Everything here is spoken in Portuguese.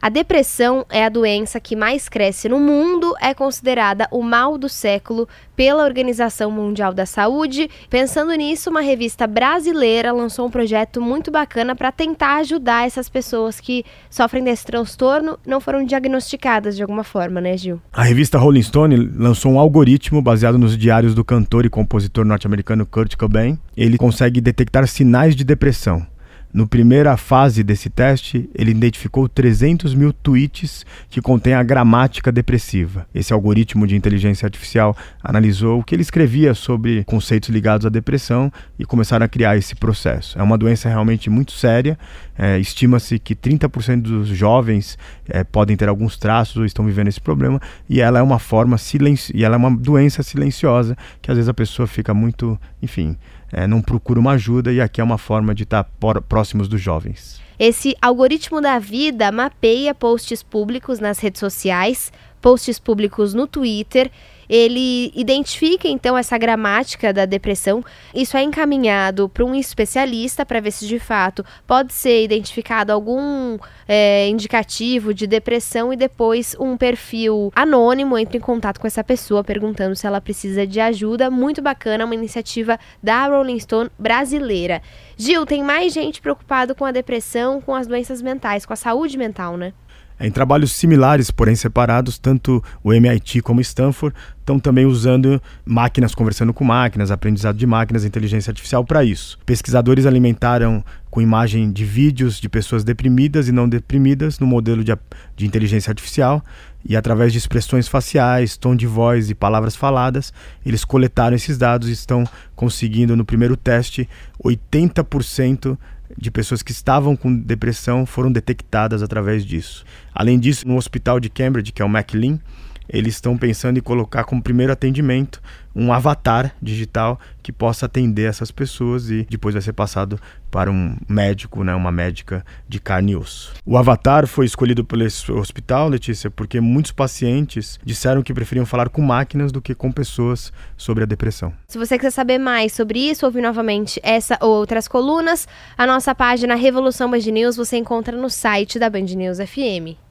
A depressão é a doença que mais cresce no mundo, é considerada o mal do século pela Organização Mundial da Saúde. Pensando nisso, uma revista brasileira lançou um projeto muito bacana para tentar ajudar essas pessoas que sofrem desse transtorno, não foram diagnosticadas de alguma forma, né, Gil? A revista Rolling Stone lançou um algoritmo baseado nos diários do cantor e compositor norte-americano Kurt Cobain. Ele consegue detectar sinais de depressão. No primeira fase desse teste, ele identificou 300 mil tweets que contêm a gramática depressiva. Esse algoritmo de inteligência artificial analisou o que ele escrevia sobre conceitos ligados à depressão e começaram a criar esse processo. É uma doença realmente muito séria. É, Estima-se que 30% dos jovens é, podem ter alguns traços ou estão vivendo esse problema e ela é uma forma silencio e ela é uma doença silenciosa que às vezes a pessoa fica muito, enfim, é, não procura uma ajuda e aqui é uma forma de estar próximos dos jovens. Esse algoritmo da vida mapeia posts públicos nas redes sociais, posts públicos no Twitter ele identifica então essa gramática da depressão. Isso é encaminhado para um especialista para ver se de fato pode ser identificado algum é, indicativo de depressão e depois um perfil anônimo entra em contato com essa pessoa perguntando se ela precisa de ajuda. Muito bacana, uma iniciativa da Rolling Stone brasileira. Gil, tem mais gente preocupada com a depressão, com as doenças mentais, com a saúde mental, né? Em trabalhos similares, porém separados, tanto o MIT como Stanford estão também usando máquinas conversando com máquinas, aprendizado de máquinas, inteligência artificial para isso. Pesquisadores alimentaram com imagem de vídeos de pessoas deprimidas e não deprimidas no modelo de, de inteligência artificial e através de expressões faciais, tom de voz e palavras faladas, eles coletaram esses dados e estão conseguindo no primeiro teste 80% de pessoas que estavam com depressão foram detectadas através disso. Além disso, no hospital de Cambridge, que é o McLean, eles estão pensando em colocar como primeiro atendimento um avatar digital que possa atender essas pessoas e depois vai ser passado para um médico, né, uma médica de carne e osso. O avatar foi escolhido pelo hospital, Letícia, porque muitos pacientes disseram que preferiam falar com máquinas do que com pessoas sobre a depressão. Se você quiser saber mais sobre isso, ouvir novamente essa ou outras colunas, a nossa página Revolução Band News você encontra no site da Band News FM.